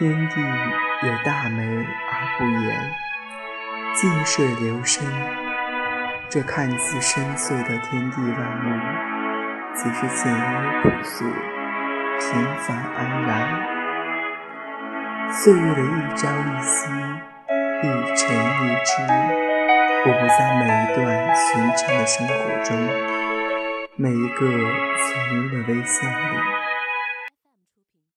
天地有大美而不言，静水流深，这看似深邃的天地万物，其实简约朴素，平凡安然。岁月的一朝一夕，一尘一枝，我不在每一段寻常的生活中，每一个从容的微笑里。